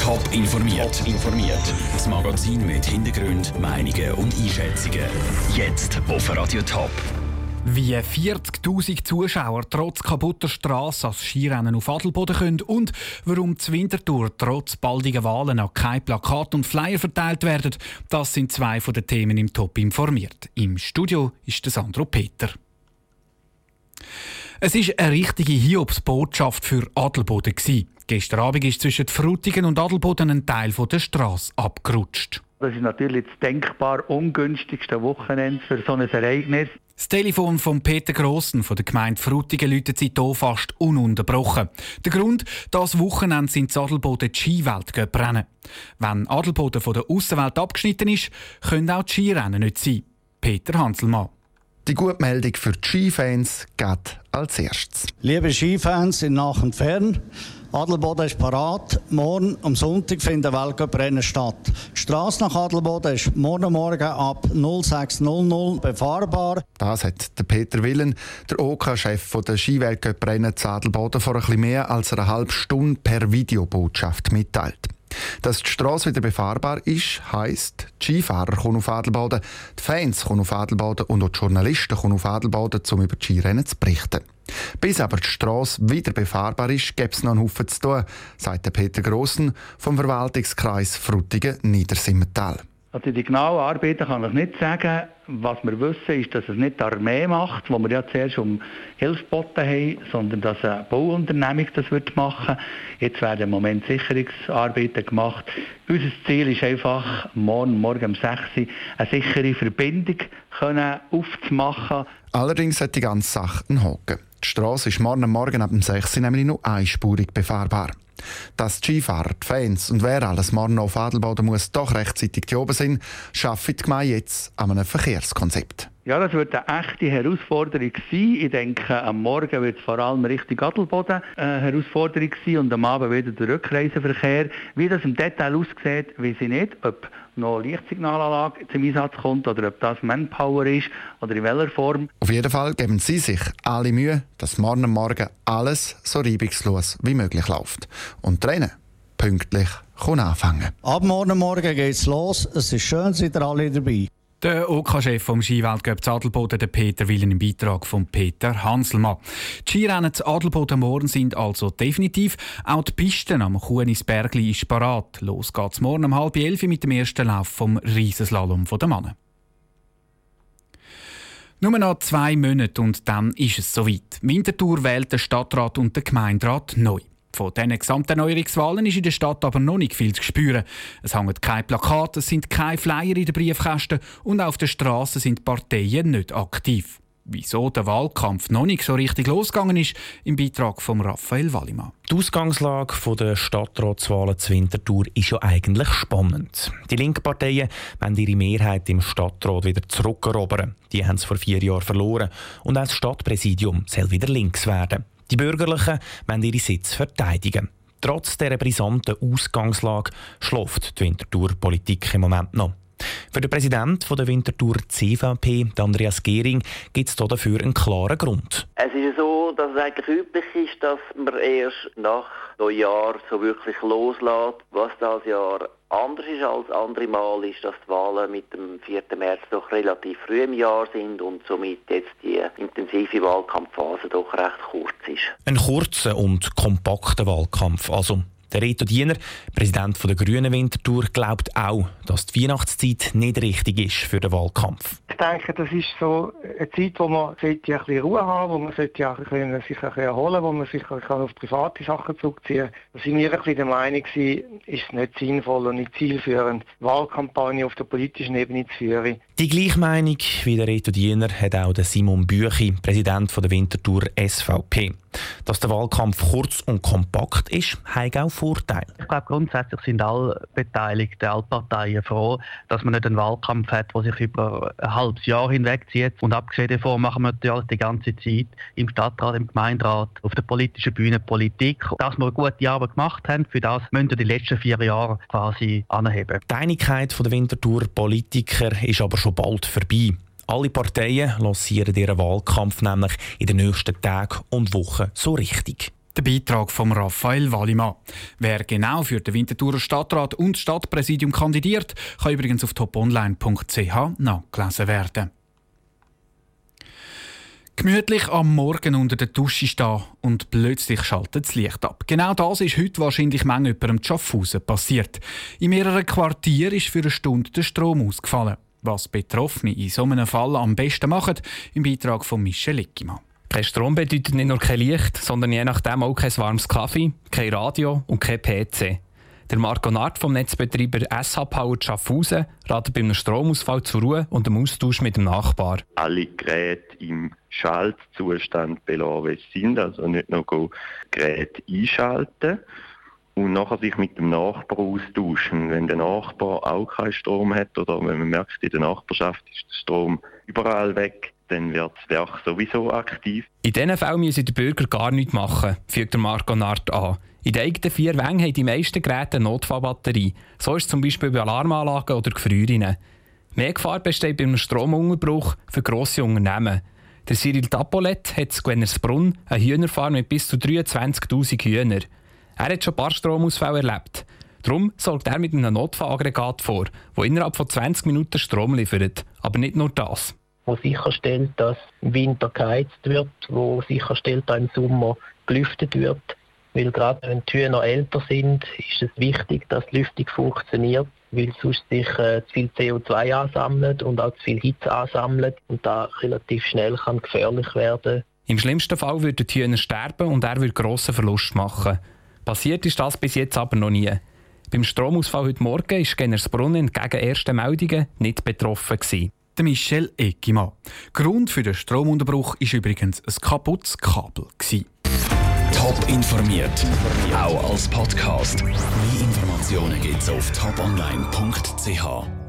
Top informiert. informiert. Das Magazin mit Hintergrund, Meinungen und Einschätzungen. Jetzt auf Radio Top. Wie 40.000 Zuschauer trotz kaputter Straße als Skirennen auf Adelboden können und warum die Wintertour trotz baldiger Wahlen noch kein Plakat und Flyer verteilt werden, das sind zwei von den Themen im Top informiert. Im Studio ist der Sandro Peter. Es ist eine richtige Hiobsbotschaft für Adelboden. Gestern Abend ist zwischen Frutigen und Adelboden ein Teil der Straße abgerutscht. Das ist natürlich das denkbar ungünstigste Wochenende für so ein Ereignis. Das Telefon von Peter Grossen von der Gemeinde Frutigen läutet hier fast ununterbrochen. Der Grund, das Wochenende sind die Adelboden die Skiwelt rennen. Wenn Adelboden von der Außenwelt abgeschnitten ist, können auch die Skirennen nicht sein. Peter Hanselmann. Die gute Meldung für die Skifans geht als erstes. Liebe Skifans in Nach und Fern, Adelboden ist parat. Morgen am Sonntag findet Weltcuprennen statt. Die Straße nach Adelboden ist morgen Morgen ab 06.00 befahrbar. Das hat der Peter Willen, der OK-Chef OK der Skiweltcuprennen zu Adelboden, vor ein bisschen mehr als einer halben Stunde per Videobotschaft mitteilt. Dass die Straße wieder befahrbar ist, heisst, die Skifahrer kommen auf Adelboden, die Fans kommen auf Adelboden und auch die Journalisten kommen auf Adelboden, um über die Skirennen zu berichten. Bis aber die Straße wieder befahrbar ist, gibt es noch einen Haufen zu tun, sagt Peter Grossen vom Verwaltungskreis Frutigen-Niedersimmental. Also die genauen Arbeiten kann ich nicht sagen. Was wir wissen, ist, dass es nicht die Armee macht, wo wir ja zuerst um Hilfe geboten haben, sondern dass eine Bauunternehmung das wird machen Jetzt werden im Moment Sicherungsarbeiten gemacht. Unser Ziel ist einfach, morgen, morgen um 6 Uhr eine sichere Verbindung aufzumachen. Allerdings hat die ganze Sache einen Haken. Die Straße ist morgen Morgen ab 6 Uhr nämlich nur einspurig befahrbar. Dass die Skifahrer, die Fans und wer alles morgen auf Adelboden muss, doch rechtzeitig hier oben sind, schafft die Gemeinde jetzt an einem Verkehrskonzept. Ja, das wird eine echte Herausforderung sein. Ich denke, am Morgen wird es vor allem Richtung Adelboden eine Herausforderung sein und am Abend wieder der Rückreiseverkehr. Wie das im Detail aussieht, weiß ich nicht. Ob noch Lichtsignalanlage zum Einsatz kommt oder ob das Manpower ist oder in welcher Form. Auf jeden Fall geben Sie sich alle Mühe, dass morgen Morgen alles so reibungslos wie möglich läuft. Und Rennen pünktlich kann anfangen. Ab morgen Morgen geht's los. Es ist schön, seid ihr alle dabei. Der OK-Chef vom Skiweltcup Adelboden, der Peter Willen, im Beitrag von Peter Hanselmann. Die Skirennen zu Adelboden morgen sind also definitiv. Auch die Pisten am Kunisbergli ist parat. Los geht's morgen um halb elf mit dem ersten Lauf vom Riesenslalom der Mannen. Nur noch zwei Monate und dann ist es soweit. Winterthur wählt der Stadtrat und der Gemeinderat neu. Von diesen Gesamterneuerungswahlen ist in der Stadt aber noch nicht viel zu spüren. Es hängen keine Plakate, es sind keine Flyer in den Briefkästen und auf der Straße sind Parteien nicht aktiv. Wieso der Wahlkampf noch nicht so richtig losgegangen ist, im Beitrag von Raphael Wallimann. Die Ausgangslage der Stadtratswahlen zu Winterthur ist ja eigentlich spannend. Die linken Parteien wollen ihre Mehrheit im Stadtrat wieder zurückerobern. Die haben es vor vier Jahren verloren und auch das Stadtpräsidium soll wieder links werden. Die Bürgerlichen wollen ihre Sitze verteidigen. Trotz dieser brisanten Ausgangslage schläft die Winterthur-Politik im Moment noch. Für den Präsidenten der Winterthur CVP, Andreas Gehring, gibt es dafür einen klaren Grund. Es ist so, dass es eigentlich üblich ist, dass man erst nach Neujahr so wirklich loslässt, was das Jahr anders ist als andere Mal, ist, dass die Wahlen mit dem 4. März doch relativ früh im Jahr sind und somit jetzt die intensive Wahlkampfphase doch recht kurz ist. Ein kurzer und kompakter Wahlkampf, also der Reto Diener, Präsident der Grünen Winterthur, glaubt auch, dass die Weihnachtszeit nicht richtig ist für den Wahlkampf. Ich denke, das ist so eine Zeit, wo man ein bisschen Ruhe haben wo man sollte sich ein bisschen erholen wo man sich auf private Sachen zurückziehen kann. Da sind wir ein bisschen der Meinung, ist es nicht sinnvoll und nicht zielführend, Wahlkampagne auf der politischen Ebene zu führen. Die gleiche Meinung wie der Reto Diener hat auch der Simon Büchi, Präsident der Winterthur SVP. Dass der Wahlkampf kurz und kompakt ist, hat auch Vorteile. Ich glaube, grundsätzlich sind alle Beteiligten, alle Parteien froh, dass man nicht einen Wahlkampf hat, der sich über ein halbes Jahr hinwegzieht. Und abgesehen davon machen wir natürlich die ganze Zeit im Stadtrat, im Gemeinderat, auf der politischen Bühne Politik. Dass wir eine gute Arbeit gemacht haben, für das müssen wir die letzten vier Jahre quasi anheben. Die Einigkeit der Winterthur Politiker ist aber schon bald vorbei. Alle Parteien lancieren ihren Wahlkampf nämlich in den nächsten Tagen und Wochen so richtig. Der Beitrag von Raphael Wallimann. Wer genau für den Winterthurer Stadtrat und Stadtpräsidium kandidiert, kann übrigens auf toponline.ch nachgelesen werden. Gemütlich am Morgen unter der Dusche stehen und plötzlich schaltet das Licht ab. Genau das ist heute wahrscheinlich jemandem Schaffhausen passiert. In mehreren Quartieren ist für eine Stunde der Strom ausgefallen. Was Betroffene in so einem Fall am besten machen, im Beitrag von Michel Eckimann. Kein Strom bedeutet nicht nur kein Licht, sondern je nachdem auch kein warmes Kaffee, kein Radio und kein PC. Der Marco Nart vom Netzbetreiber SH Power Schaffhausen ratet bei einem Stromausfall zur Ruhe und dem Austausch mit dem Nachbar. Alle Geräte im Schaltzustand belassen, wie sie sind, also nicht noch Geräte einschalten und nachher sich mit dem Nachbar austauschen. Wenn der Nachbar auch keinen Strom hat oder wenn man merkt, in der Nachbarschaft ist der Strom überall weg, dann wird das Werk sowieso aktiv. In diesen Fällen müssen die Bürger gar nichts machen, fügt der Marco Nart an. In den eigenen vier Wängen haben die meisten Geräte eine Notfallbatterie. So ist es zum Beispiel bei Alarmanlagen oder Gefrierungen. Mehr Gefahr besteht beim Stromunterbruch für grosse Unternehmen. Der Cyril Tapolet hat in Gwennersbrunn eine Hühnerfarm mit bis zu 23'000 Hühnern. Er hat schon ein paar Stromausfälle erlebt. Darum sorgt er mit einem Notfallaggregat vor, das innerhalb von 20 Minuten Strom liefert. Aber nicht nur das wo sicherstellt, dass im Winter geheizt wird, wo sicherstellt, dass im Sommer gelüftet wird. Weil gerade wenn die Hühner älter sind, ist es wichtig, dass die Lüftung funktioniert, weil sonst sich äh, zu viel CO2 ansammelt und auch zu viel Hitze ansammelt und da relativ schnell kann gefährlich werden. Im schlimmsten Fall würden die Hühner sterben und er würde grossen Verlust machen. Passiert ist das bis jetzt aber noch nie. Beim Stromausfall heute Morgen ist Gennersbrunnen entgegen ersten Meldungen nicht betroffen gewesen der Michel Eckimann. Grund für den Stromunterbruch ist übrigens ein kaputtes Kabel. Top informiert, auch als Podcast. Mehr Informationen gibt's auf toponline.ch.